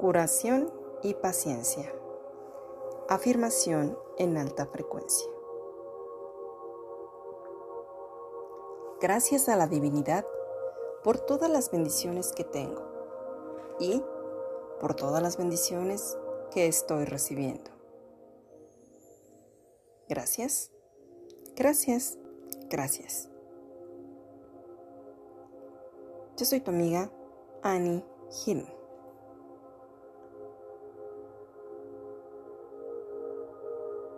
curación y paciencia. Afirmación en alta frecuencia. Gracias a la divinidad por todas las bendiciones que tengo y por todas las bendiciones que estoy recibiendo. Gracias, gracias, gracias. Yo soy tu amiga Annie Hill.